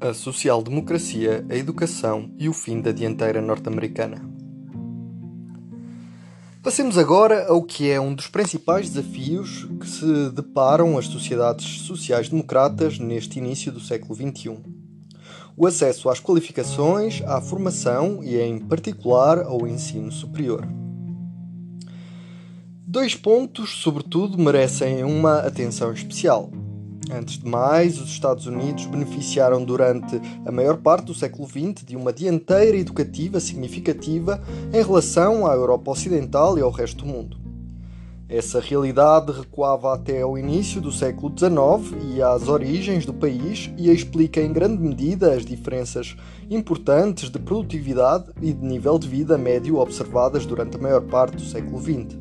a social-democracia, a educação e o fim da dianteira norte-americana. Passemos agora ao que é um dos principais desafios que se deparam as sociedades sociais-democratas neste início do século XXI: o acesso às qualificações, à formação e, em particular, ao ensino superior. Dois pontos, sobretudo, merecem uma atenção especial. Antes de mais, os Estados Unidos beneficiaram durante a maior parte do século XX de uma dianteira educativa significativa em relação à Europa Ocidental e ao resto do mundo. Essa realidade recuava até ao início do século XIX e às origens do país e explica em grande medida as diferenças importantes de produtividade e de nível de vida médio observadas durante a maior parte do século XX.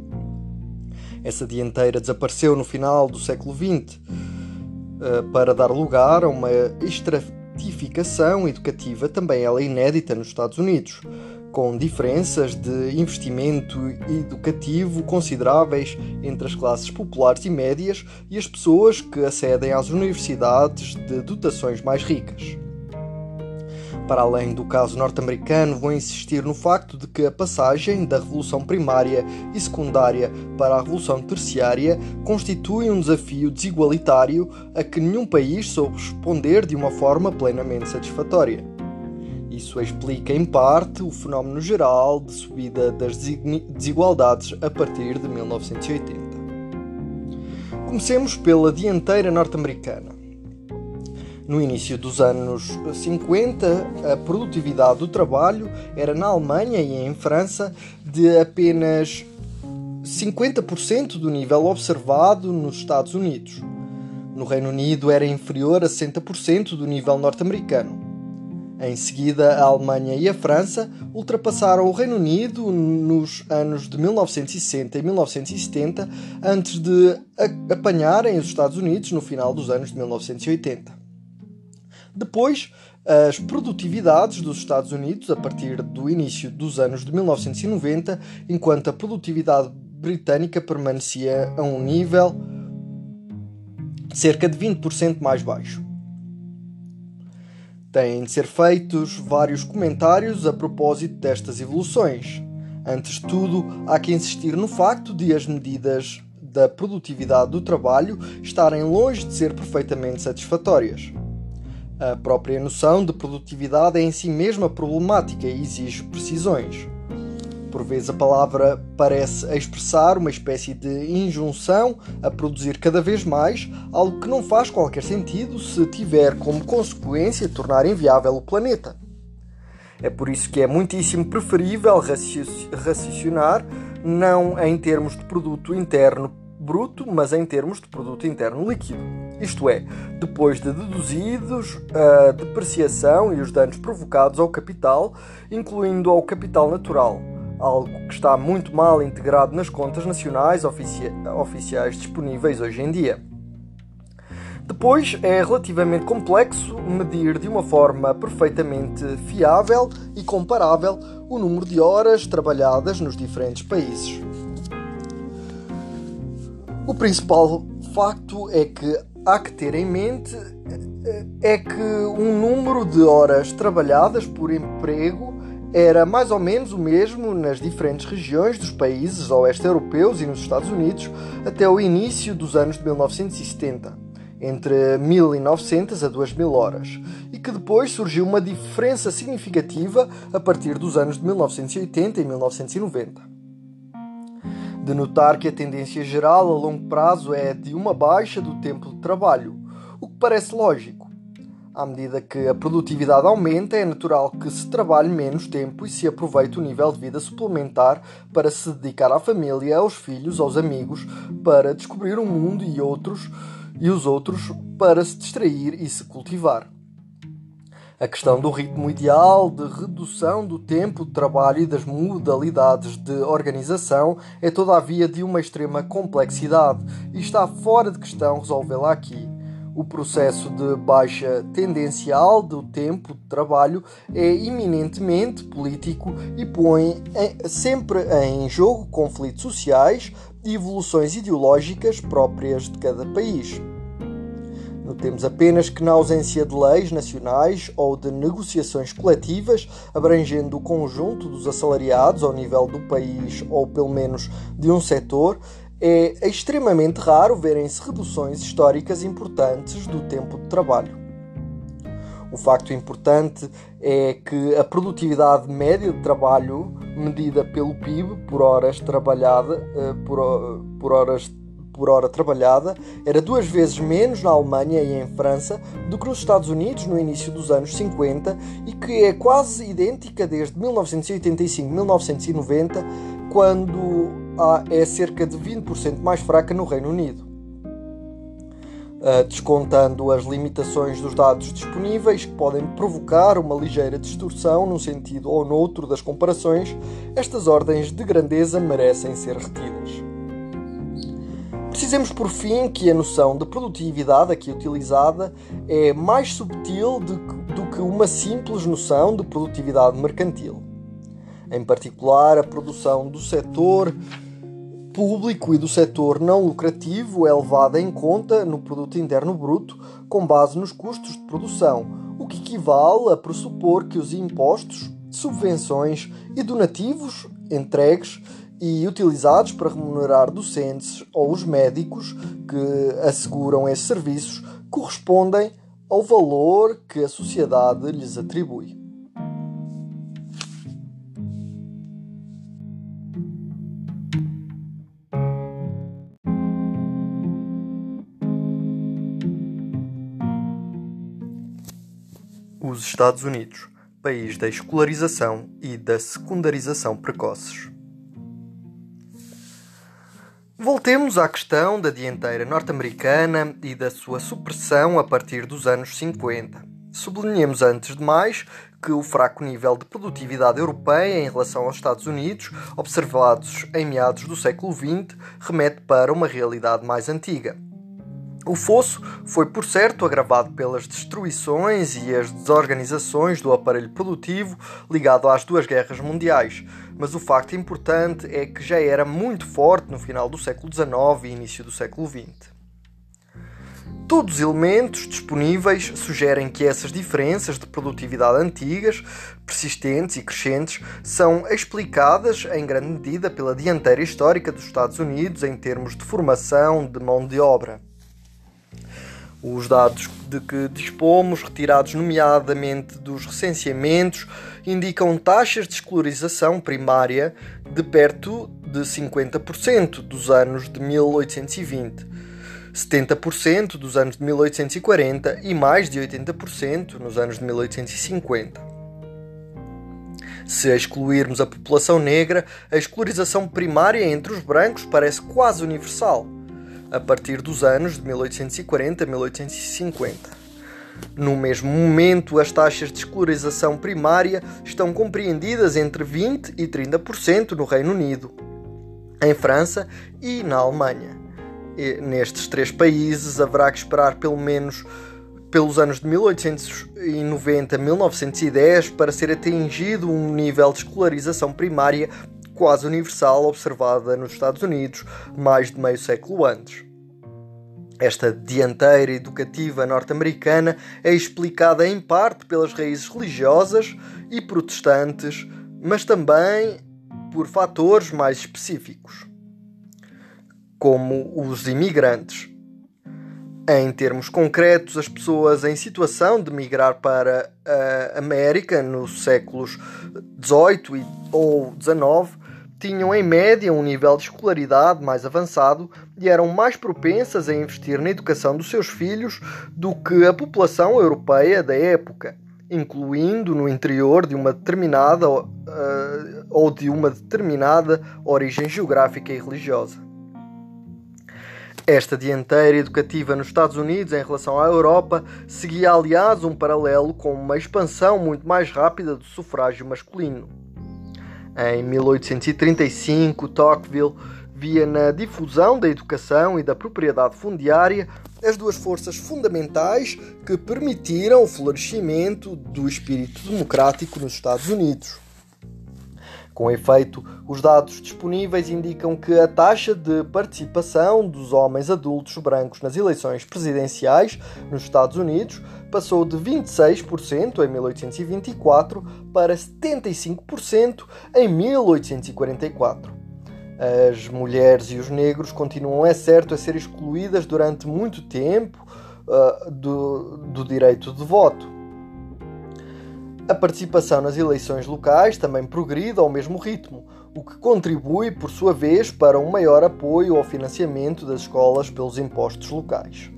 Essa dianteira desapareceu no final do século XX para dar lugar a uma estratificação educativa também ela inédita nos Estados Unidos, com diferenças de investimento educativo consideráveis entre as classes populares e médias e as pessoas que acedem às universidades de dotações mais ricas. Para além do caso norte-americano, vou insistir no facto de que a passagem da revolução primária e secundária para a revolução terciária constitui um desafio desigualitário a que nenhum país soube responder de uma forma plenamente satisfatória. Isso explica, em parte, o fenómeno geral de subida das desigualdades a partir de 1980. Comecemos pela dianteira norte-americana. No início dos anos 50, a produtividade do trabalho era na Alemanha e em França de apenas 50% do nível observado nos Estados Unidos. No Reino Unido era inferior a 60% do nível norte-americano. Em seguida, a Alemanha e a França ultrapassaram o Reino Unido nos anos de 1960 e 1970, antes de apanharem os Estados Unidos no final dos anos de 1980. Depois, as produtividades dos Estados Unidos a partir do início dos anos de 1990, enquanto a produtividade britânica permanecia a um nível cerca de 20% mais baixo. Têm de ser feitos vários comentários a propósito destas evoluções. Antes de tudo, há que insistir no facto de as medidas da produtividade do trabalho estarem longe de ser perfeitamente satisfatórias. A própria noção de produtividade é em si mesma problemática e exige precisões. Por vezes a palavra parece expressar uma espécie de injunção a produzir cada vez mais, algo que não faz qualquer sentido se tiver como consequência tornar inviável o planeta. É por isso que é muitíssimo preferível raciocinar não em termos de produto interno bruto, mas em termos de produto interno líquido. Isto é, depois de deduzidos a depreciação e os danos provocados ao capital, incluindo ao capital natural, algo que está muito mal integrado nas contas nacionais ofici oficiais disponíveis hoje em dia. Depois, é relativamente complexo medir de uma forma perfeitamente fiável e comparável o número de horas trabalhadas nos diferentes países. O principal facto é que há que ter em mente é que um número de horas trabalhadas por emprego era mais ou menos o mesmo nas diferentes regiões dos países oeste europeus e nos Estados Unidos até o início dos anos de 1970, entre 1900 a 2000 horas, e que depois surgiu uma diferença significativa a partir dos anos de 1980 e 1990 de notar que a tendência geral a longo prazo é de uma baixa do tempo de trabalho, o que parece lógico. À medida que a produtividade aumenta, é natural que se trabalhe menos tempo e se aproveite o nível de vida suplementar para se dedicar à família, aos filhos, aos amigos, para descobrir o mundo e outros e os outros para se distrair e se cultivar. A questão do ritmo ideal de redução do tempo de trabalho e das modalidades de organização é, todavia, de uma extrema complexidade e está fora de questão resolvê-la aqui. O processo de baixa tendencial do tempo de trabalho é eminentemente político e põe sempre em jogo conflitos sociais e evoluções ideológicas próprias de cada país. Notemos apenas que, na ausência de leis nacionais ou de negociações coletivas abrangendo o conjunto dos assalariados ao nível do país ou pelo menos de um setor, é extremamente raro verem-se reduções históricas importantes do tempo de trabalho. O facto importante é que a produtividade média de trabalho, medida pelo PIB por horas trabalhada, eh, por, por horas por hora trabalhada era duas vezes menos na Alemanha e em França do que nos Estados Unidos no início dos anos 50 e que é quase idêntica desde 1985-1990, quando é cerca de 20% mais fraca no Reino Unido. Uh, descontando as limitações dos dados disponíveis que podem provocar uma ligeira distorção num sentido ou noutro das comparações, estas ordens de grandeza merecem ser retidas. Precisemos por fim que a noção de produtividade aqui utilizada é mais subtil do que, do que uma simples noção de produtividade mercantil. Em particular, a produção do setor público e do setor não lucrativo é levada em conta no produto interno bruto com base nos custos de produção, o que equivale a pressupor que os impostos, subvenções e donativos entregues e utilizados para remunerar docentes ou os médicos que asseguram esses serviços correspondem ao valor que a sociedade lhes atribui. Os Estados Unidos, país da escolarização e da secundarização precoces. Voltemos à questão da dianteira norte-americana e da sua supressão a partir dos anos 50. Sublinhemos antes de mais que o fraco nível de produtividade europeia em relação aos Estados Unidos, observados em meados do século XX, remete para uma realidade mais antiga. O fosso foi, por certo, agravado pelas destruições e as desorganizações do aparelho produtivo ligado às duas guerras mundiais, mas o facto importante é que já era muito forte no final do século XIX e início do século XX. Todos os elementos disponíveis sugerem que essas diferenças de produtividade antigas, persistentes e crescentes, são explicadas em grande medida pela dianteira histórica dos Estados Unidos em termos de formação de mão de obra. Os dados de que dispomos, retirados nomeadamente dos recenseamentos, indicam taxas de escolarização primária de perto de 50% dos anos de 1820, 70% dos anos de 1840 e mais de 80% nos anos de 1850. Se excluirmos a população negra, a escolarização primária entre os brancos parece quase universal a partir dos anos de 1840 a 1850. No mesmo momento, as taxas de escolarização primária estão compreendidas entre 20% e 30% no Reino Unido, em França e na Alemanha. E nestes três países haverá que esperar pelo menos pelos anos de 1890 a 1910 para ser atingido um nível de escolarização primária quase universal observada nos Estados Unidos mais de meio século antes. Esta dianteira educativa norte-americana é explicada em parte pelas raízes religiosas e protestantes, mas também por fatores mais específicos, como os imigrantes. Em termos concretos, as pessoas em situação de migrar para a América nos séculos XVIII ou XIX tinham em média um nível de escolaridade mais avançado e eram mais propensas a investir na educação dos seus filhos do que a população europeia da época, incluindo no interior de uma determinada uh, ou de uma determinada origem geográfica e religiosa. Esta dianteira educativa nos Estados Unidos em relação à Europa seguia, aliás, um paralelo com uma expansão muito mais rápida do sufrágio masculino. Em 1835, Tocqueville via na difusão da educação e da propriedade fundiária as duas forças fundamentais que permitiram o florescimento do espírito democrático nos Estados Unidos. Com efeito, os dados disponíveis indicam que a taxa de participação dos homens adultos brancos nas eleições presidenciais nos Estados Unidos passou de 26% em 1824 para 75% em 1844. As mulheres e os negros continuam, é certo, a ser excluídas durante muito tempo uh, do, do direito de voto. A participação nas eleições locais também progride ao mesmo ritmo, o que contribui, por sua vez, para um maior apoio ao financiamento das escolas pelos impostos locais.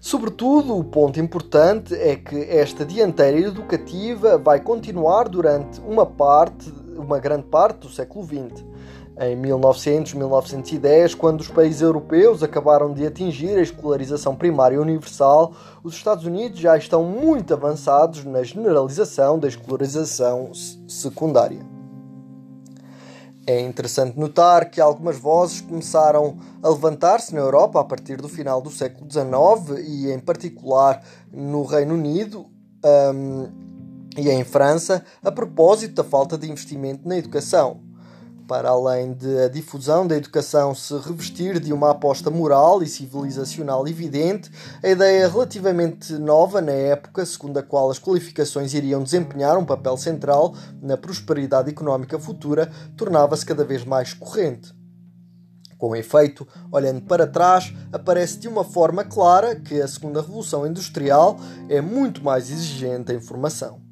Sobretudo, o ponto importante é que esta dianteira educativa vai continuar durante uma parte, uma grande parte do século XX em 1900, 1910, quando os países europeus acabaram de atingir a escolarização primária universal, os Estados Unidos já estão muito avançados na generalização da escolarização secundária. É interessante notar que algumas vozes começaram a levantar-se na Europa a partir do final do século XIX e, em particular, no Reino Unido um, e em França, a propósito da falta de investimento na educação para além de a difusão da educação se revestir de uma aposta moral e civilizacional evidente, a ideia relativamente nova na época, segundo a qual as qualificações iriam desempenhar um papel central na prosperidade económica futura, tornava-se cada vez mais corrente. Com efeito, olhando para trás, aparece de uma forma clara que a segunda revolução industrial é muito mais exigente em formação.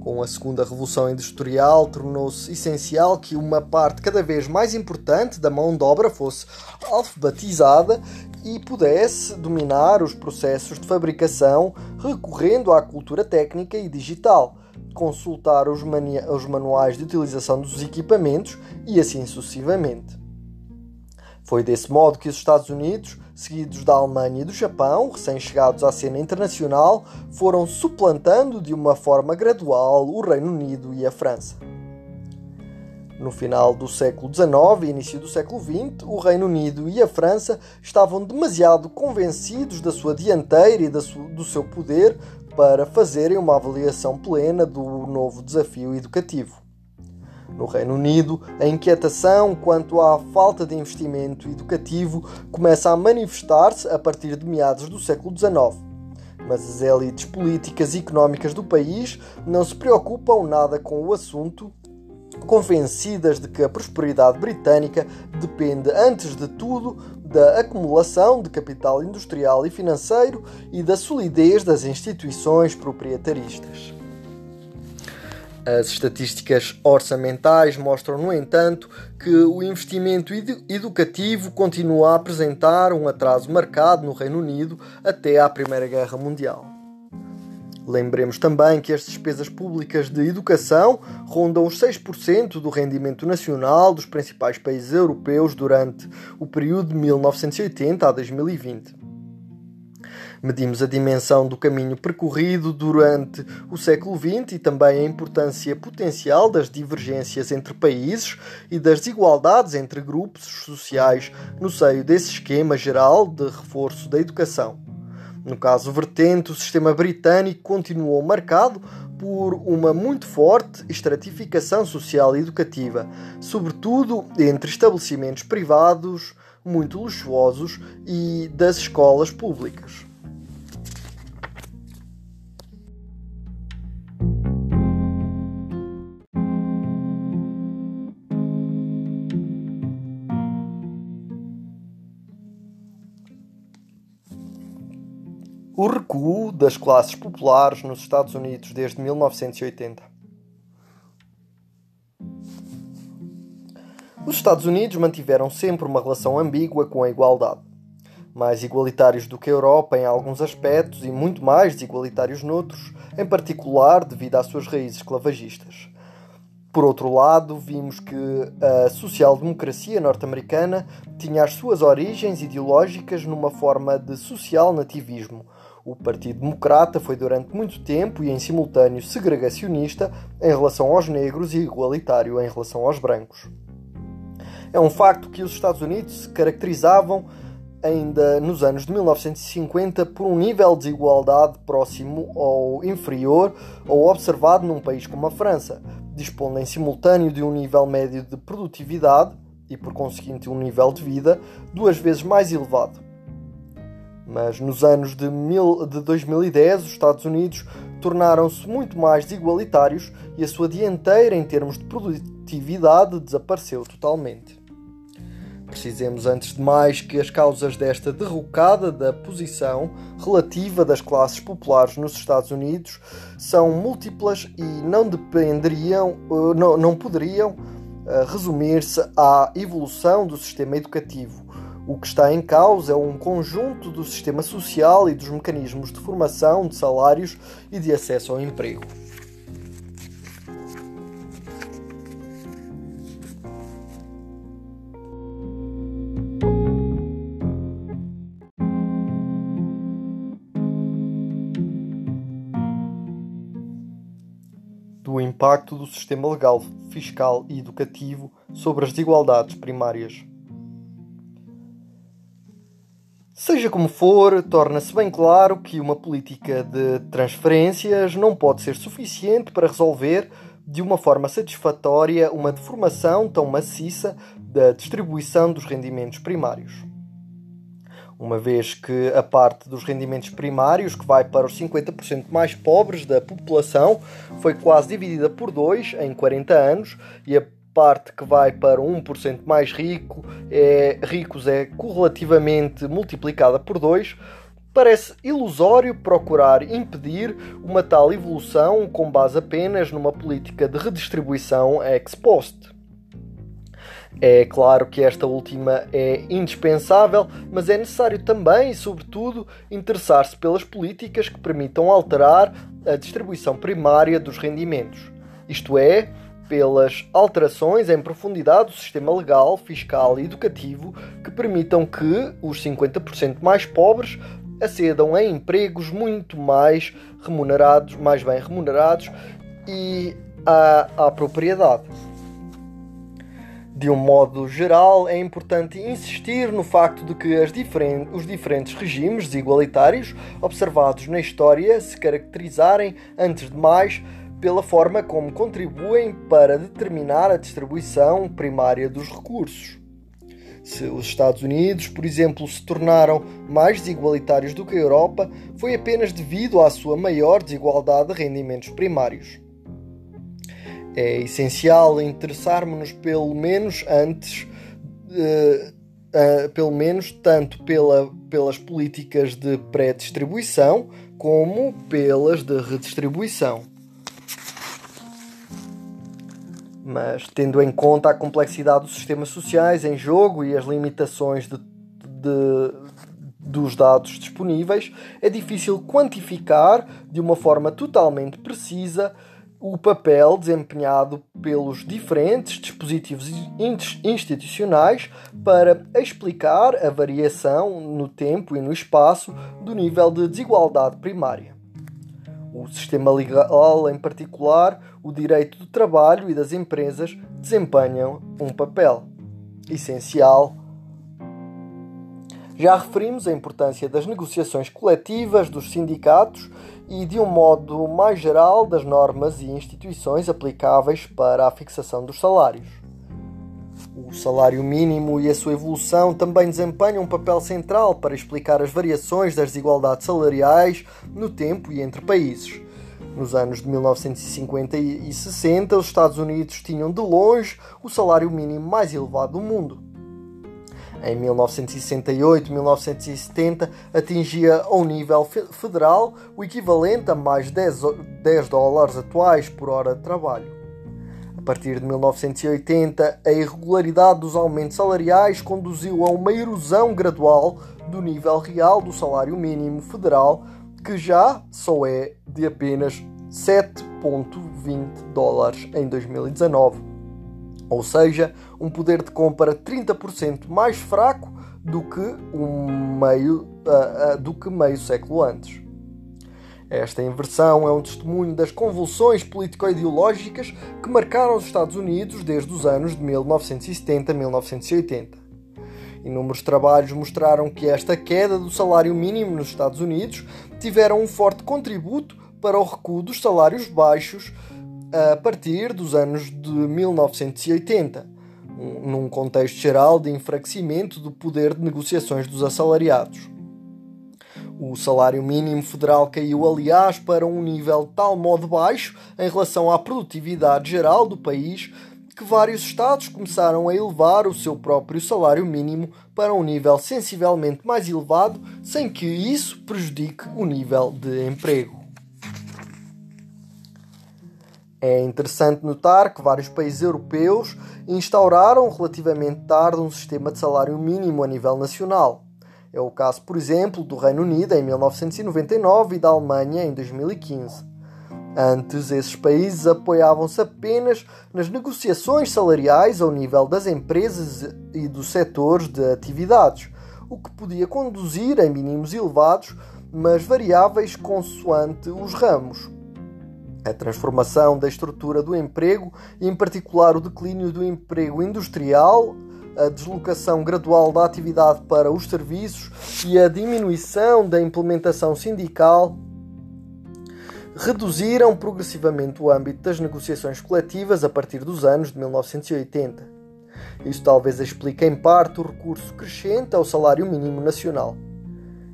Com a segunda revolução industrial, tornou-se essencial que uma parte cada vez mais importante da mão de obra fosse alfabetizada e pudesse dominar os processos de fabricação recorrendo à cultura técnica e digital, consultar os, os manuais de utilização dos equipamentos e assim sucessivamente. Foi desse modo que os Estados Unidos seguidos da Alemanha e do Japão, recém-chegados à cena internacional, foram suplantando de uma forma gradual o Reino Unido e a França. No final do século XIX e início do século XX, o Reino Unido e a França estavam demasiado convencidos da sua dianteira e do seu poder para fazerem uma avaliação plena do novo desafio educativo. No Reino Unido, a inquietação quanto à falta de investimento educativo começa a manifestar-se a partir de meados do século XIX. Mas as elites políticas e económicas do país não se preocupam nada com o assunto, convencidas de que a prosperidade britânica depende, antes de tudo, da acumulação de capital industrial e financeiro e da solidez das instituições proprietaristas. As estatísticas orçamentais mostram, no entanto, que o investimento educativo continua a apresentar um atraso marcado no Reino Unido até à Primeira Guerra Mundial. Lembremos também que as despesas públicas de educação rondam os 6% do rendimento nacional dos principais países europeus durante o período de 1980 a 2020 medimos a dimensão do caminho percorrido durante o século XX e também a importância potencial das divergências entre países e das desigualdades entre grupos sociais no seio desse esquema geral de reforço da educação. No caso vertente, o sistema britânico continuou marcado por uma muito forte estratificação social e educativa, sobretudo entre estabelecimentos privados muito luxuosos e das escolas públicas. O recuo das classes populares nos Estados Unidos desde 1980. Os Estados Unidos mantiveram sempre uma relação ambígua com a igualdade. Mais igualitários do que a Europa em alguns aspectos e muito mais desigualitários noutros, em particular devido às suas raízes esclavagistas. Por outro lado, vimos que a social-democracia norte-americana tinha as suas origens ideológicas numa forma de social nativismo, o Partido Democrata foi durante muito tempo e em simultâneo segregacionista em relação aos negros e igualitário em relação aos brancos. É um facto que os Estados Unidos se caracterizavam ainda nos anos de 1950 por um nível de desigualdade próximo ou inferior ao observado num país como a França, dispondo em simultâneo de um nível médio de produtividade e, por conseguinte, um nível de vida duas vezes mais elevado. Mas nos anos de, mil, de 2010, os Estados Unidos tornaram-se muito mais desigualitários e a sua dianteira em termos de produtividade desapareceu totalmente. Precisemos, antes de mais, que as causas desta derrocada da posição relativa das classes populares nos Estados Unidos são múltiplas e não dependeriam, eh, não, não poderiam eh, resumir-se à evolução do sistema educativo. O que está em causa é um conjunto do sistema social e dos mecanismos de formação de salários e de acesso ao emprego. do impacto do sistema legal, fiscal e educativo sobre as desigualdades primárias. Seja como for, torna-se bem claro que uma política de transferências não pode ser suficiente para resolver de uma forma satisfatória uma deformação tão maciça da distribuição dos rendimentos primários. Uma vez que a parte dos rendimentos primários, que vai para os 50% mais pobres da população, foi quase dividida por dois em 40 anos, e a parte que vai para 1% mais rico, é, ricos é correlativamente multiplicada por dois, parece ilusório procurar impedir uma tal evolução com base apenas numa política de redistribuição ex post. É claro que esta última é indispensável, mas é necessário também e, sobretudo, interessar-se pelas políticas que permitam alterar a distribuição primária dos rendimentos, isto é, pelas alterações em profundidade do sistema legal, fiscal e educativo que permitam que os 50% mais pobres acedam a empregos muito mais remunerados, mais bem remunerados e à, à propriedade. De um modo geral, é importante insistir no facto de que diferen os diferentes regimes desigualitários observados na história se caracterizarem, antes de mais, pela forma como contribuem para determinar a distribuição primária dos recursos. Se os Estados Unidos, por exemplo, se tornaram mais desigualitários do que a Europa, foi apenas devido à sua maior desigualdade de rendimentos primários é essencial interessarmos-nos pelo menos antes, uh, uh, pelo menos tanto pela, pelas políticas de pré-distribuição como pelas de redistribuição. Mas tendo em conta a complexidade dos sistemas sociais em jogo e as limitações de, de, dos dados disponíveis, é difícil quantificar de uma forma totalmente precisa o papel desempenhado pelos diferentes dispositivos institucionais para explicar a variação no tempo e no espaço do nível de desigualdade primária. O sistema legal, em particular, o direito do trabalho e das empresas, desempenham um papel essencial. Já referimos a importância das negociações coletivas dos sindicatos e, de um modo mais geral, das normas e instituições aplicáveis para a fixação dos salários. O salário mínimo e a sua evolução também desempenham um papel central para explicar as variações das desigualdades salariais no tempo e entre países. Nos anos de 1950 e 60, os Estados Unidos tinham de longe o salário mínimo mais elevado do mundo em 1968, 1970, atingia ao nível federal o equivalente a mais 10, 10 dólares atuais por hora de trabalho. A partir de 1980, a irregularidade dos aumentos salariais conduziu a uma erosão gradual do nível real do salário mínimo federal, que já só é de apenas 7,20 dólares em 2019 ou seja, um poder de compra 30% mais fraco do que, um meio, uh, uh, do que meio século antes. Esta inversão é um testemunho das convulsões político-ideológicas que marcaram os Estados Unidos desde os anos de 1970 a 1980. Inúmeros trabalhos mostraram que esta queda do salário mínimo nos Estados Unidos tiveram um forte contributo para o recuo dos salários baixos a partir dos anos de 1980, num contexto geral de enfraquecimento do poder de negociações dos assalariados. O salário mínimo federal caiu, aliás, para um nível de tal modo baixo em relação à produtividade geral do país que vários estados começaram a elevar o seu próprio salário mínimo para um nível sensivelmente mais elevado, sem que isso prejudique o nível de emprego. É interessante notar que vários países europeus instauraram relativamente tarde um sistema de salário mínimo a nível nacional. É o caso, por exemplo, do Reino Unido em 1999 e da Alemanha em 2015. Antes, esses países apoiavam-se apenas nas negociações salariais ao nível das empresas e dos setores de atividades, o que podia conduzir a mínimos elevados, mas variáveis consoante os ramos. A transformação da estrutura do emprego, em particular o declínio do emprego industrial, a deslocação gradual da atividade para os serviços e a diminuição da implementação sindical reduziram progressivamente o âmbito das negociações coletivas a partir dos anos de 1980. Isso talvez explique em parte o recurso crescente ao salário mínimo nacional.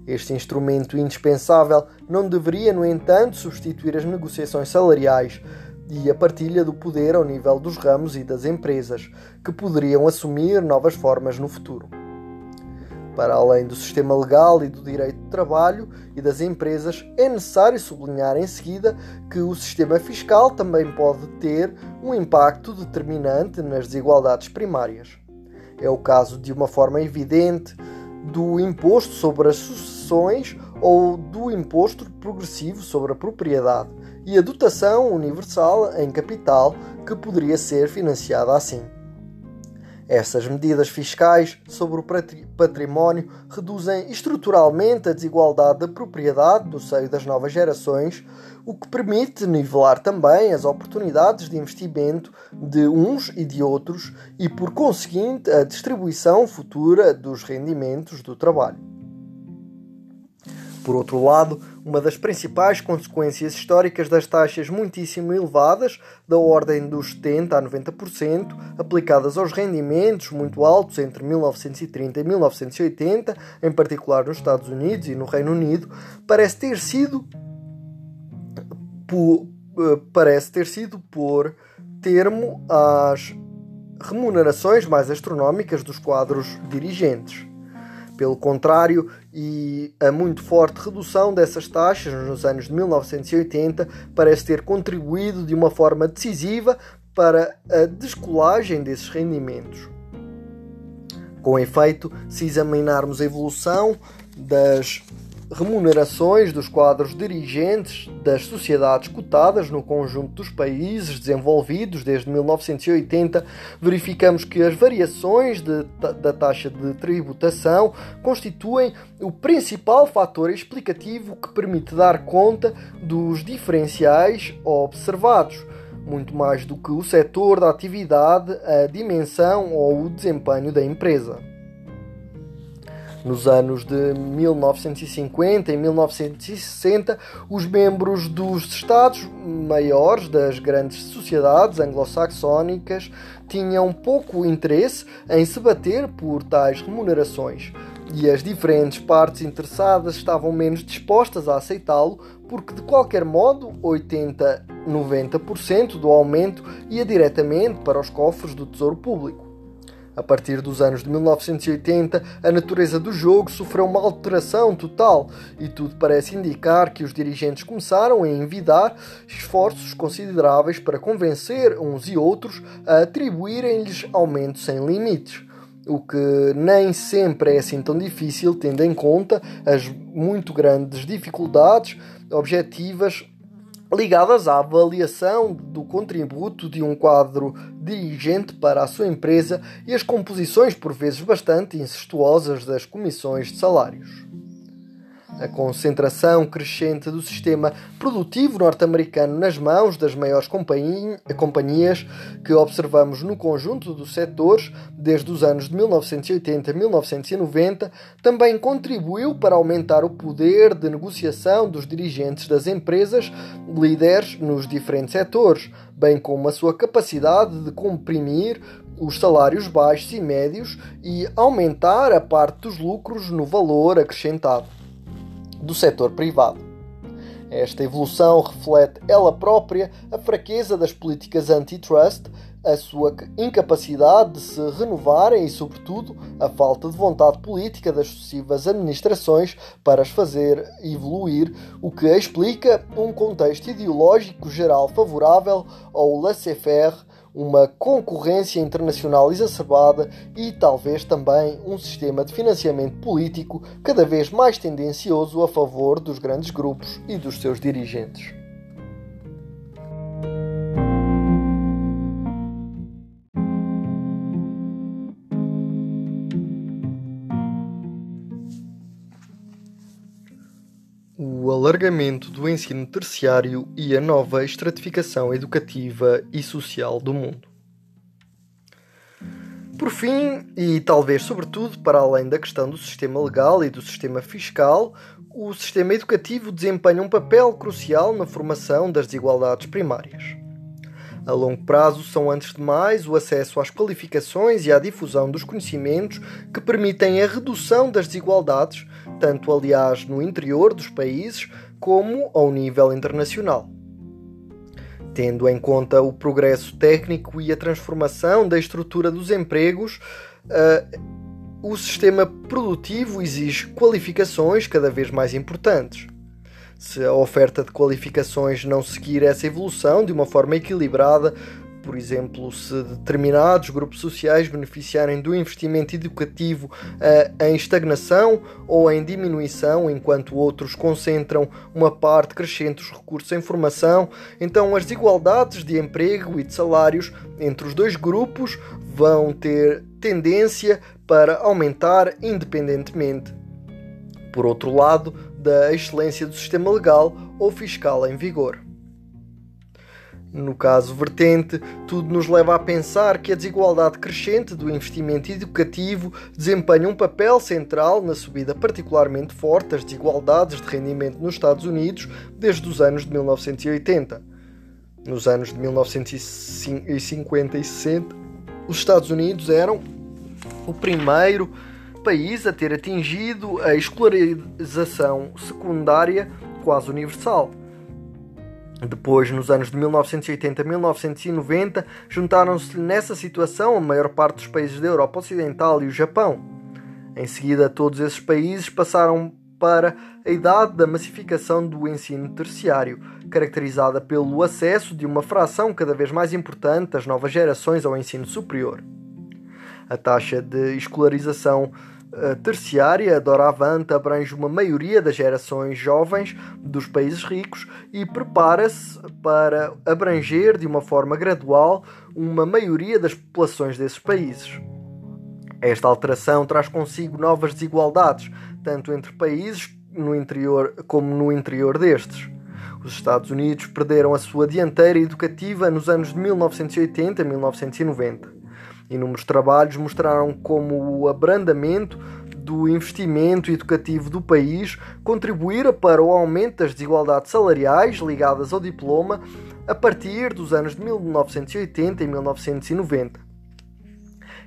Este instrumento indispensável não deveria, no entanto, substituir as negociações salariais e a partilha do poder ao nível dos ramos e das empresas, que poderiam assumir novas formas no futuro. Para além do sistema legal e do direito de trabalho e das empresas, é necessário sublinhar em seguida que o sistema fiscal também pode ter um impacto determinante nas desigualdades primárias. É o caso de uma forma evidente do imposto sobre as sucessões ou do imposto progressivo sobre a propriedade e a dotação universal em capital que poderia ser financiada assim. Essas medidas fiscais sobre o património reduzem estruturalmente a desigualdade da propriedade no seio das novas gerações, o que permite nivelar também as oportunidades de investimento de uns e de outros e, por conseguinte, a distribuição futura dos rendimentos do trabalho. Por outro lado, uma das principais consequências históricas das taxas muitíssimo elevadas, da ordem dos 70% a 90%, aplicadas aos rendimentos muito altos entre 1930 e 1980, em particular nos Estados Unidos e no Reino Unido, parece ter sido por, eh, parece ter sido por termo às remunerações mais astronómicas dos quadros dirigentes. Pelo contrário, e a muito forte redução dessas taxas nos anos de 1980 parece ter contribuído de uma forma decisiva para a descolagem desses rendimentos. Com efeito, se examinarmos a evolução das remunerações dos quadros dirigentes das sociedades cotadas no conjunto dos países desenvolvidos desde 1980, verificamos que as variações de, da taxa de tributação constituem o principal fator explicativo que permite dar conta dos diferenciais observados. Muito mais do que o setor da atividade, a dimensão ou o desempenho da empresa. Nos anos de 1950 e 1960, os membros dos Estados maiores das grandes sociedades anglo-saxónicas tinham pouco interesse em se bater por tais remunerações e as diferentes partes interessadas estavam menos dispostas a aceitá-lo porque de qualquer modo 80 90% do aumento ia diretamente para os cofres do Tesouro Público. A partir dos anos de 1980, a natureza do jogo sofreu uma alteração total e tudo parece indicar que os dirigentes começaram a envidar esforços consideráveis para convencer uns e outros a atribuírem-lhes aumentos sem limites o que nem sempre é assim tão difícil, tendo em conta as muito grandes dificuldades objetivas ligadas à avaliação do contributo de um quadro dirigente para a sua empresa e as composições por vezes bastante incestuosas das comissões de salários. A concentração crescente do sistema produtivo norte-americano nas mãos das maiores companhias que observamos no conjunto dos setores desde os anos de 1980 a 1990 também contribuiu para aumentar o poder de negociação dos dirigentes das empresas líderes nos diferentes setores, bem como a sua capacidade de comprimir os salários baixos e médios e aumentar a parte dos lucros no valor acrescentado do setor privado. Esta evolução reflete ela própria a fraqueza das políticas antitrust, a sua incapacidade de se renovarem e, sobretudo, a falta de vontade política das sucessivas administrações para as fazer evoluir, o que explica um contexto ideológico geral favorável ao laissez-faire uma concorrência internacional exacerbada e talvez também um sistema de financiamento político cada vez mais tendencioso a favor dos grandes grupos e dos seus dirigentes. Alargamento do ensino terciário e a nova estratificação educativa e social do mundo. Por fim, e talvez sobretudo para além da questão do sistema legal e do sistema fiscal, o sistema educativo desempenha um papel crucial na formação das desigualdades primárias. A longo prazo, são antes de mais o acesso às qualificações e à difusão dos conhecimentos que permitem a redução das desigualdades tanto aliás no interior dos países como ao nível internacional. Tendo em conta o progresso técnico e a transformação da estrutura dos empregos, uh, o sistema produtivo exige qualificações cada vez mais importantes. Se a oferta de qualificações não seguir essa evolução de uma forma equilibrada, por exemplo, se determinados grupos sociais beneficiarem do investimento educativo uh, em estagnação ou em diminuição, enquanto outros concentram uma parte crescente dos recursos em formação, então as desigualdades de emprego e de salários entre os dois grupos vão ter tendência para aumentar independentemente. Por outro lado, da excelência do sistema legal ou fiscal em vigor. No caso vertente, tudo nos leva a pensar que a desigualdade crescente do investimento educativo desempenha um papel central na subida particularmente forte das desigualdades de rendimento nos Estados Unidos desde os anos de 1980. Nos anos de 1950 e 60, os Estados Unidos eram o primeiro país a ter atingido a escolarização secundária quase universal. Depois, nos anos de 1980 a 1990, juntaram-se nessa situação a maior parte dos países da Europa Ocidental e o Japão. Em seguida, todos esses países passaram para a idade da massificação do ensino terciário, caracterizada pelo acesso de uma fração cada vez mais importante das novas gerações ao ensino superior. A taxa de escolarização a terciária doravante abrange uma maioria das gerações jovens dos países ricos e prepara-se para abranger de uma forma gradual uma maioria das populações desses países. Esta alteração traz consigo novas desigualdades, tanto entre países no interior como no interior destes. Os Estados Unidos perderam a sua dianteira educativa nos anos de 1980 a 1990. Inúmeros trabalhos mostraram como o abrandamento do investimento educativo do país contribuíra para o aumento das desigualdades salariais ligadas ao diploma a partir dos anos de 1980 e 1990.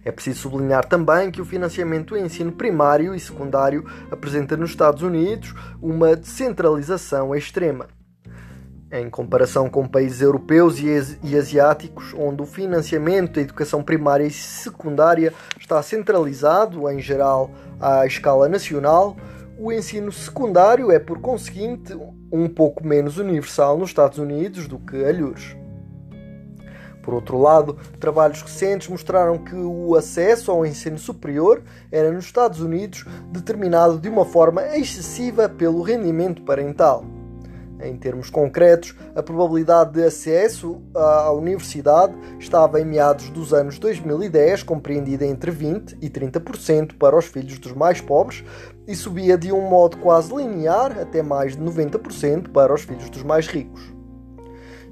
É preciso sublinhar também que o financiamento do ensino primário e secundário apresenta nos Estados Unidos uma descentralização extrema em comparação com países europeus e asiáticos, onde o financiamento da educação primária e secundária está centralizado, em geral, à escala nacional, o ensino secundário é, por conseguinte, um pouco menos universal nos Estados Unidos do que alhures. Por outro lado, trabalhos recentes mostraram que o acesso ao ensino superior era nos Estados Unidos determinado de uma forma excessiva pelo rendimento parental. Em termos concretos, a probabilidade de acesso à universidade estava em meados dos anos 2010 compreendida entre 20 e 30% para os filhos dos mais pobres e subia de um modo quase linear até mais de 90% para os filhos dos mais ricos.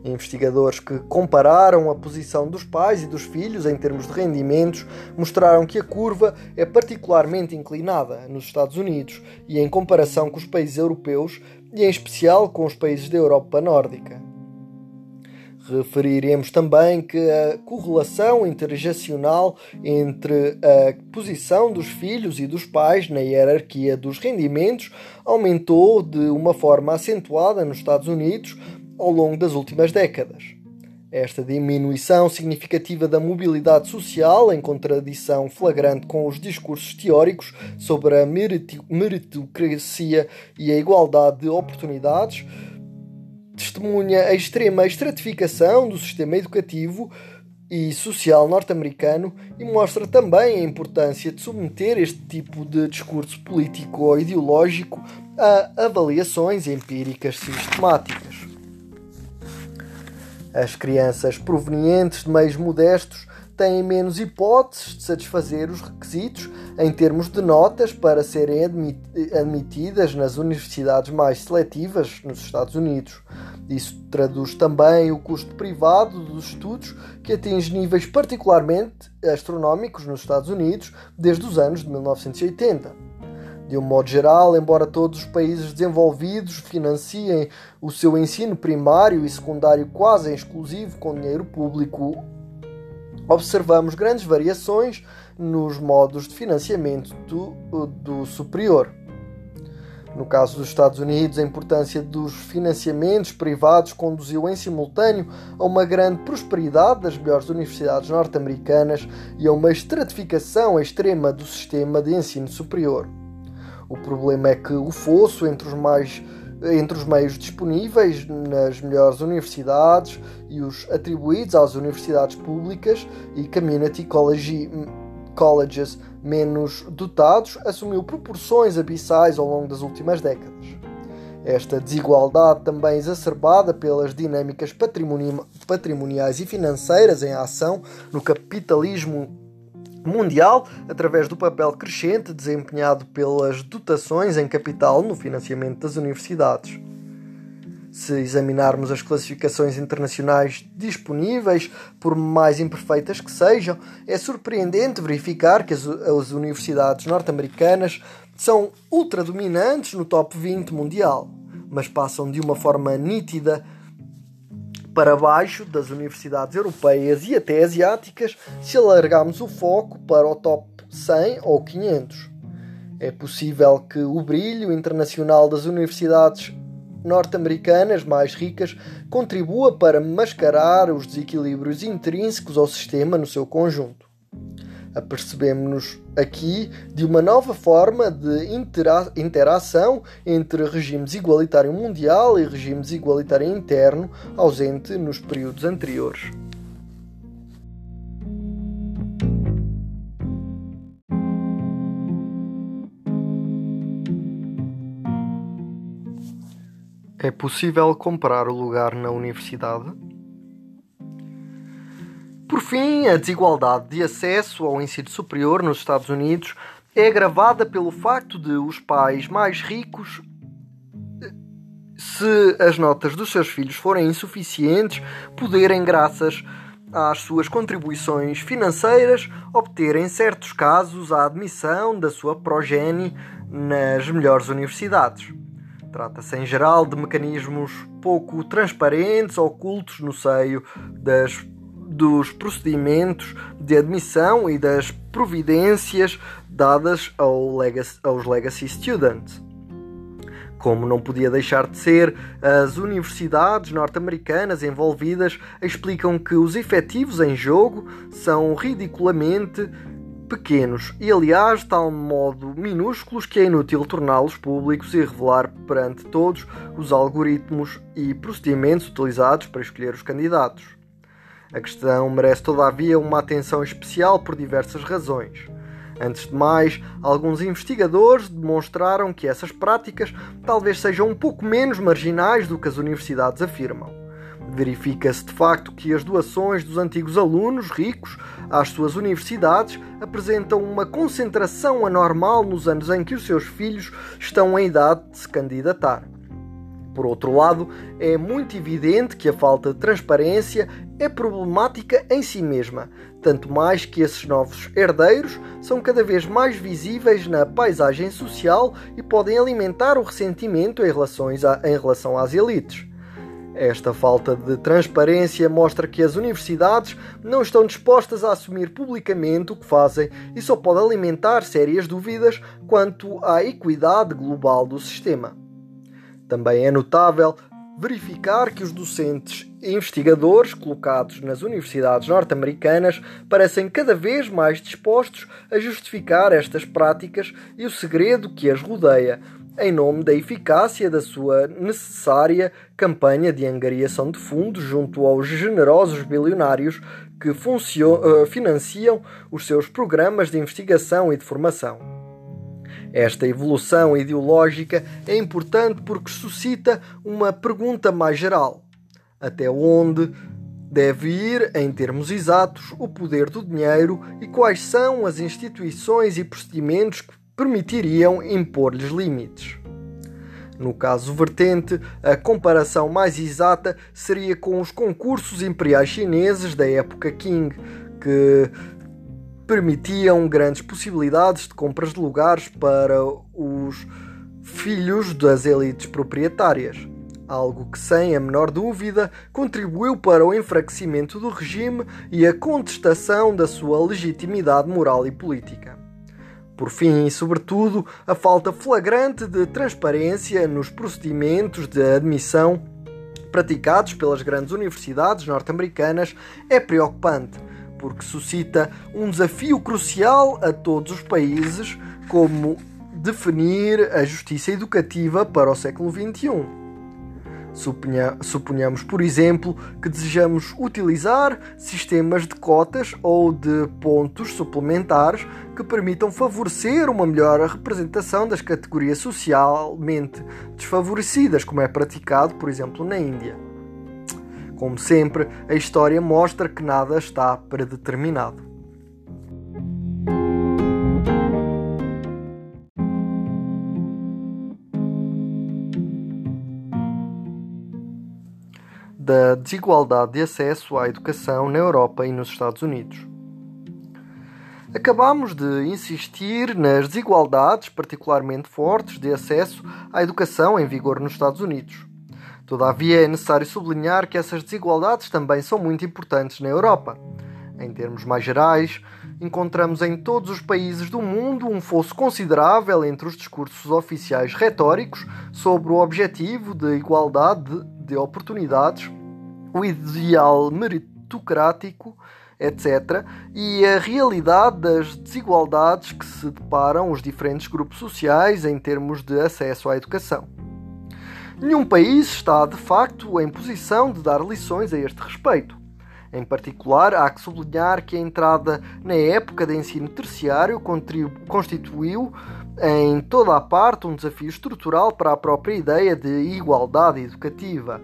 Investigadores que compararam a posição dos pais e dos filhos em termos de rendimentos mostraram que a curva é particularmente inclinada nos Estados Unidos e em comparação com os países europeus e em especial com os países da Europa nórdica. Referiremos também que a correlação intergeracional entre a posição dos filhos e dos pais na hierarquia dos rendimentos aumentou de uma forma acentuada nos Estados Unidos ao longo das últimas décadas. Esta diminuição significativa da mobilidade social, em contradição flagrante com os discursos teóricos sobre a meritocracia e a igualdade de oportunidades, testemunha a extrema estratificação do sistema educativo e social norte-americano e mostra também a importância de submeter este tipo de discurso político ou ideológico a avaliações empíricas sistemáticas. As crianças provenientes de meios modestos têm menos hipóteses de satisfazer os requisitos em termos de notas para serem admitidas nas universidades mais seletivas nos Estados Unidos. Isso traduz também o custo privado dos estudos, que atinge níveis particularmente astronómicos nos Estados Unidos desde os anos de 1980. De um modo geral, embora todos os países desenvolvidos financiem o seu ensino primário e secundário quase em exclusivo com dinheiro público, observamos grandes variações nos modos de financiamento do, do superior. No caso dos Estados Unidos, a importância dos financiamentos privados conduziu em simultâneo a uma grande prosperidade das melhores universidades norte-americanas e a uma estratificação extrema do sistema de ensino superior. O problema é que o fosso entre os mais entre os meios disponíveis nas melhores universidades e os atribuídos às universidades públicas e community college, colleges menos dotados assumiu proporções abissais ao longo das últimas décadas. Esta desigualdade, também exacerbada pelas dinâmicas patrimoniais e financeiras em ação no capitalismo mundial através do papel crescente desempenhado pelas dotações em capital no financiamento das universidades. Se examinarmos as classificações internacionais disponíveis, por mais imperfeitas que sejam, é surpreendente verificar que as, as universidades norte-americanas são ultradominantes no top 20 mundial, mas passam de uma forma nítida para baixo das universidades europeias e até asiáticas se alargarmos o foco para o top 100 ou 500. É possível que o brilho internacional das universidades norte-americanas mais ricas contribua para mascarar os desequilíbrios intrínsecos ao sistema no seu conjunto. Apercebemos-nos aqui de uma nova forma de intera interação entre regimes igualitário mundial e regimes igualitário interno, ausente nos períodos anteriores. É possível comprar o lugar na universidade? Por fim, a desigualdade de acesso ao ensino superior nos Estados Unidos é agravada pelo facto de os pais mais ricos, se as notas dos seus filhos forem insuficientes, poderem, graças às suas contribuições financeiras, obter, em certos casos, a admissão da sua progenie nas melhores universidades. Trata-se, em geral, de mecanismos pouco transparentes, ocultos no seio das dos procedimentos de admissão e das providências dadas ao legacy, aos legacy students. Como não podia deixar de ser, as universidades norte-americanas envolvidas explicam que os efetivos em jogo são ridiculamente pequenos e, aliás, tal modo minúsculos que é inútil torná-los públicos e revelar perante todos os algoritmos e procedimentos utilizados para escolher os candidatos. A questão merece, todavia, uma atenção especial por diversas razões. Antes de mais, alguns investigadores demonstraram que essas práticas talvez sejam um pouco menos marginais do que as universidades afirmam. Verifica-se de facto que as doações dos antigos alunos ricos às suas universidades apresentam uma concentração anormal nos anos em que os seus filhos estão em idade de se candidatar. Por outro lado, é muito evidente que a falta de transparência é problemática em si mesma, tanto mais que esses novos herdeiros são cada vez mais visíveis na paisagem social e podem alimentar o ressentimento em, a, em relação às elites. Esta falta de transparência mostra que as universidades não estão dispostas a assumir publicamente o que fazem e só pode alimentar sérias dúvidas quanto à equidade global do sistema. Também é notável verificar que os docentes e investigadores colocados nas universidades norte-americanas parecem cada vez mais dispostos a justificar estas práticas e o segredo que as rodeia, em nome da eficácia da sua necessária campanha de angariação de fundos junto aos generosos bilionários que eh, financiam os seus programas de investigação e de formação. Esta evolução ideológica é importante porque suscita uma pergunta mais geral: até onde deve ir, em termos exatos, o poder do dinheiro e quais são as instituições e procedimentos que permitiriam impor-lhes limites? No caso vertente, a comparação mais exata seria com os concursos imperiais chineses da época Qing, que permitiam grandes possibilidades de compras de lugares para os filhos das elites proprietárias, algo que, sem a menor dúvida, contribuiu para o enfraquecimento do regime e a contestação da sua legitimidade moral e política. Por fim, e sobretudo, a falta flagrante de transparência nos procedimentos de admissão praticados pelas grandes universidades norte-americanas é preocupante porque suscita um desafio crucial a todos os países, como definir a justiça educativa para o século XXI. Suponha, suponhamos, por exemplo, que desejamos utilizar sistemas de cotas ou de pontos suplementares que permitam favorecer uma melhor representação das categorias socialmente desfavorecidas, como é praticado, por exemplo, na Índia. Como sempre, a história mostra que nada está predeterminado. Da desigualdade de acesso à educação na Europa e nos Estados Unidos. Acabamos de insistir nas desigualdades particularmente fortes de acesso à educação em vigor nos Estados Unidos. Todavia, é necessário sublinhar que essas desigualdades também são muito importantes na Europa. Em termos mais gerais, encontramos em todos os países do mundo um fosso considerável entre os discursos oficiais retóricos sobre o objetivo de igualdade de oportunidades, o ideal meritocrático, etc., e a realidade das desigualdades que se deparam os diferentes grupos sociais em termos de acesso à educação. Nenhum país está, de facto, em posição de dar lições a este respeito. Em particular, há que sublinhar que a entrada na época de ensino terciário constituiu em toda a parte um desafio estrutural para a própria ideia de igualdade educativa.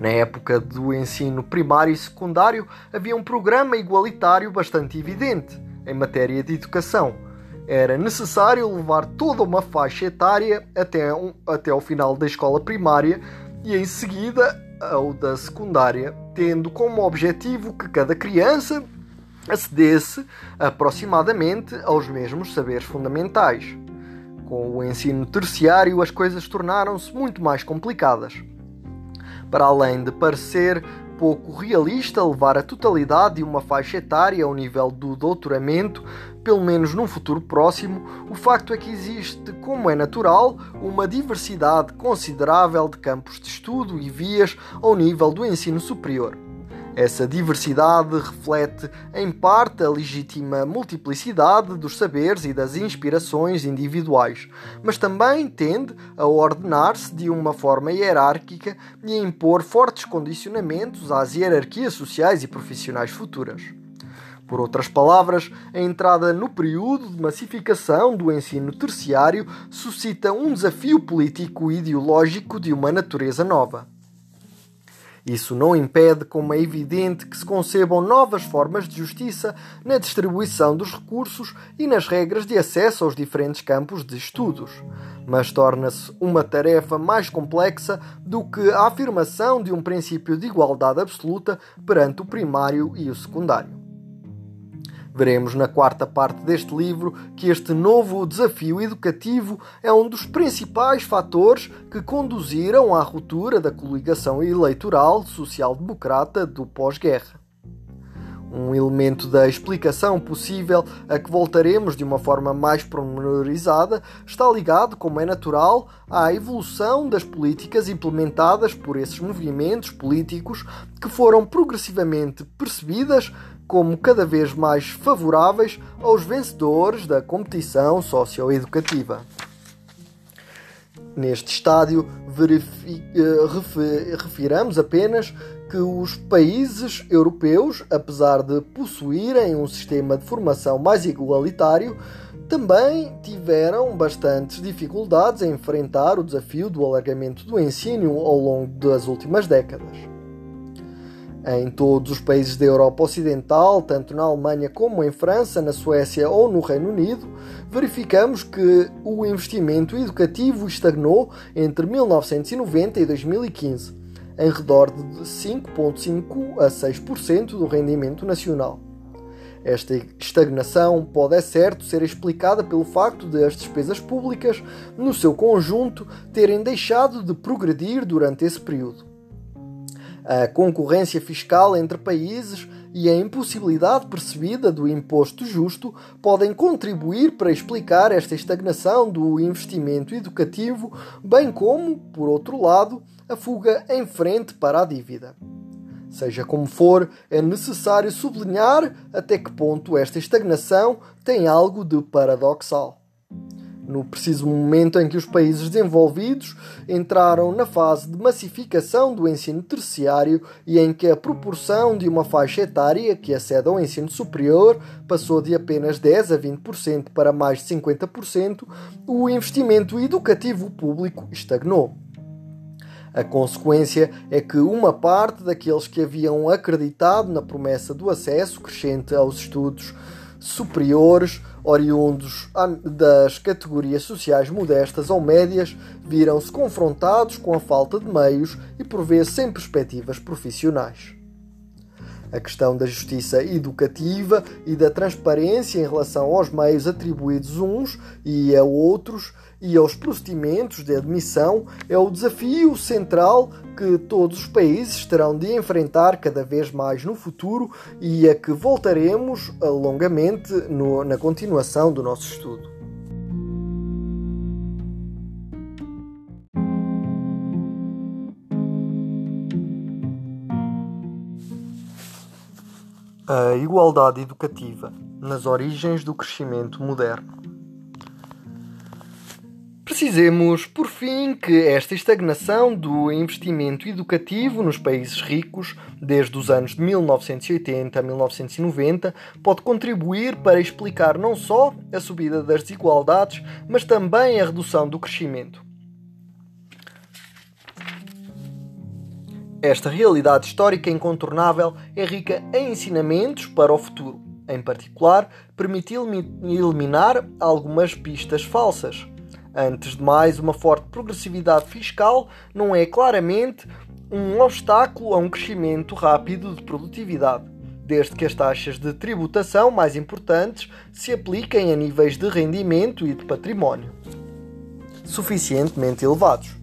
Na época do ensino primário e secundário, havia um programa igualitário bastante evidente em matéria de educação era necessário levar toda uma faixa etária até, um, até ao final da escola primária e em seguida ao da secundária, tendo como objetivo que cada criança acedesse aproximadamente aos mesmos saberes fundamentais. Com o ensino terciário, as coisas tornaram-se muito mais complicadas. Para além de parecer pouco realista levar a totalidade de uma faixa etária ao nível do doutoramento, pelo menos num futuro próximo, o facto é que existe, como é natural, uma diversidade considerável de campos de estudo e vias ao nível do ensino superior. Essa diversidade reflete, em parte, a legítima multiplicidade dos saberes e das inspirações individuais, mas também tende a ordenar-se de uma forma hierárquica e a impor fortes condicionamentos às hierarquias sociais e profissionais futuras. Por outras palavras, a entrada no período de massificação do ensino terciário suscita um desafio político e ideológico de uma natureza nova. Isso não impede, como é evidente, que se concebam novas formas de justiça na distribuição dos recursos e nas regras de acesso aos diferentes campos de estudos, mas torna-se uma tarefa mais complexa do que a afirmação de um princípio de igualdade absoluta perante o primário e o secundário. Veremos na quarta parte deste livro que este novo desafio educativo é um dos principais fatores que conduziram à ruptura da coligação eleitoral social-democrata do pós-guerra. Um elemento da explicação possível a que voltaremos de uma forma mais pormenorizada está ligado, como é natural, à evolução das políticas implementadas por esses movimentos políticos que foram progressivamente percebidas como cada vez mais favoráveis aos vencedores da competição socioeducativa. Neste estádio, eh, refiramos apenas que os países europeus, apesar de possuírem um sistema de formação mais igualitário, também tiveram bastantes dificuldades em enfrentar o desafio do alargamento do ensino ao longo das últimas décadas em todos os países da Europa Ocidental, tanto na Alemanha como em França, na Suécia ou no Reino Unido, verificamos que o investimento educativo estagnou entre 1990 e 2015, em redor de 5,5 a 6% do rendimento nacional. Esta estagnação pode, é certo, ser explicada pelo facto de as despesas públicas, no seu conjunto, terem deixado de progredir durante esse período a concorrência fiscal entre países e a impossibilidade percebida do imposto justo podem contribuir para explicar esta estagnação do investimento educativo, bem como, por outro lado, a fuga em frente para a dívida. Seja como for, é necessário sublinhar até que ponto esta estagnação tem algo de paradoxal no preciso momento em que os países desenvolvidos entraram na fase de massificação do ensino terciário e em que a proporção de uma faixa etária que acede ao ensino superior passou de apenas 10 a 20% para mais de 50%, o investimento educativo público estagnou. A consequência é que uma parte daqueles que haviam acreditado na promessa do acesso crescente aos estudos superiores oriundos das categorias sociais modestas ou médias, viram-se confrontados com a falta de meios e por vezes sem perspectivas profissionais. A questão da justiça educativa e da transparência em relação aos meios atribuídos uns e a outros e aos procedimentos de admissão é o desafio central que todos os países terão de enfrentar cada vez mais no futuro e a que voltaremos longamente no, na continuação do nosso estudo. A igualdade educativa nas origens do crescimento moderno. Precisemos, por fim, que esta estagnação do investimento educativo nos países ricos, desde os anos de 1980 a 1990, pode contribuir para explicar não só a subida das desigualdades, mas também a redução do crescimento. Esta realidade histórica incontornável é rica em ensinamentos para o futuro. Em particular, permite eliminar algumas pistas falsas Antes de mais, uma forte progressividade fiscal não é claramente um obstáculo a um crescimento rápido de produtividade, desde que as taxas de tributação mais importantes se apliquem a níveis de rendimento e de património suficientemente elevados.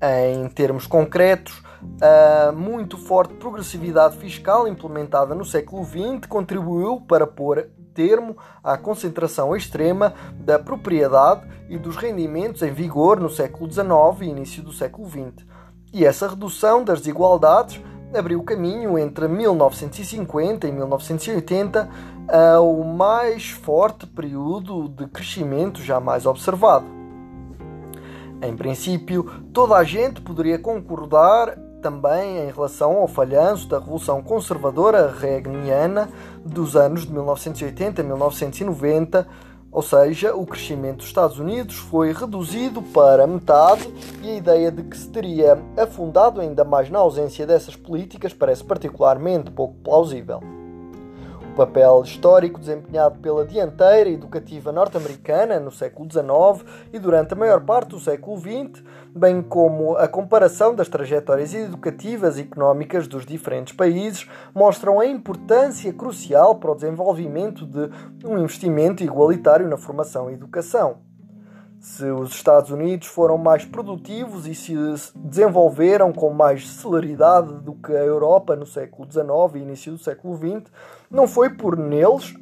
Em termos concretos, a muito forte progressividade fiscal implementada no século XX contribuiu para pôr termo à concentração extrema da propriedade e dos rendimentos em vigor no século XIX e início do século XX. E essa redução das desigualdades abriu caminho entre 1950 e 1980 ao mais forte período de crescimento jamais observado. Em princípio, toda a gente poderia concordar também em relação ao falhanço da Revolução Conservadora Reaganiana dos anos de 1980 a 1990, ou seja, o crescimento dos Estados Unidos foi reduzido para metade e a ideia de que se teria afundado ainda mais na ausência dessas políticas parece particularmente pouco plausível. Papel histórico desempenhado pela dianteira educativa norte-americana no século XIX e durante a maior parte do século XX, bem como a comparação das trajetórias educativas e económicas dos diferentes países, mostram a importância crucial para o desenvolvimento de um investimento igualitário na formação e educação. Se os Estados Unidos foram mais produtivos e se desenvolveram com mais celeridade do que a Europa no século XIX e início do século XX, não foi por neles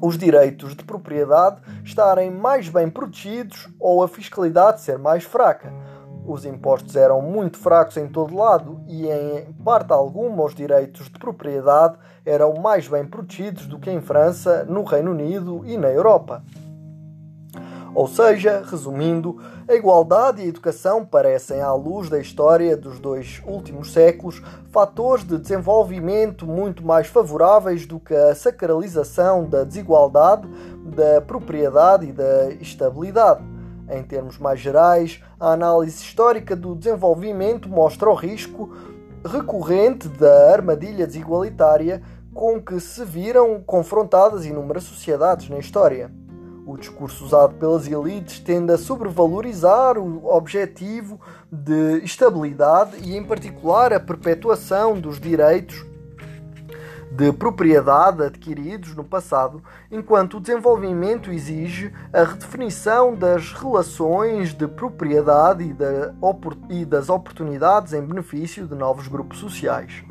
os direitos de propriedade estarem mais bem protegidos ou a fiscalidade ser mais fraca. Os impostos eram muito fracos em todo lado e, em parte alguma, os direitos de propriedade eram mais bem protegidos do que em França, no Reino Unido e na Europa. Ou seja, resumindo, a igualdade e a educação parecem, à luz da história dos dois últimos séculos, fatores de desenvolvimento muito mais favoráveis do que a sacralização da desigualdade, da propriedade e da estabilidade. Em termos mais gerais, a análise histórica do desenvolvimento mostra o risco recorrente da armadilha desigualitária com que se viram confrontadas inúmeras sociedades na história. O discurso usado pelas elites tende a sobrevalorizar o objetivo de estabilidade e, em particular, a perpetuação dos direitos de propriedade adquiridos no passado, enquanto o desenvolvimento exige a redefinição das relações de propriedade e das oportunidades em benefício de novos grupos sociais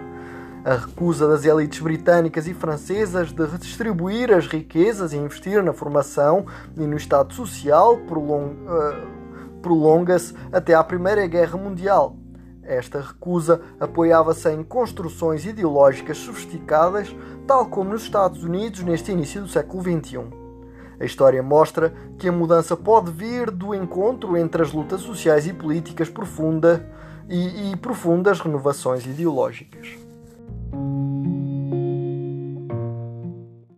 a recusa das elites britânicas e francesas de redistribuir as riquezas e investir na formação e no Estado Social uh, prolonga-se até à Primeira Guerra Mundial. Esta recusa apoiava-se em construções ideológicas sofisticadas, tal como nos Estados Unidos neste início do século XXI. A história mostra que a mudança pode vir do encontro entre as lutas sociais e políticas profunda e, e profundas renovações ideológicas. thank you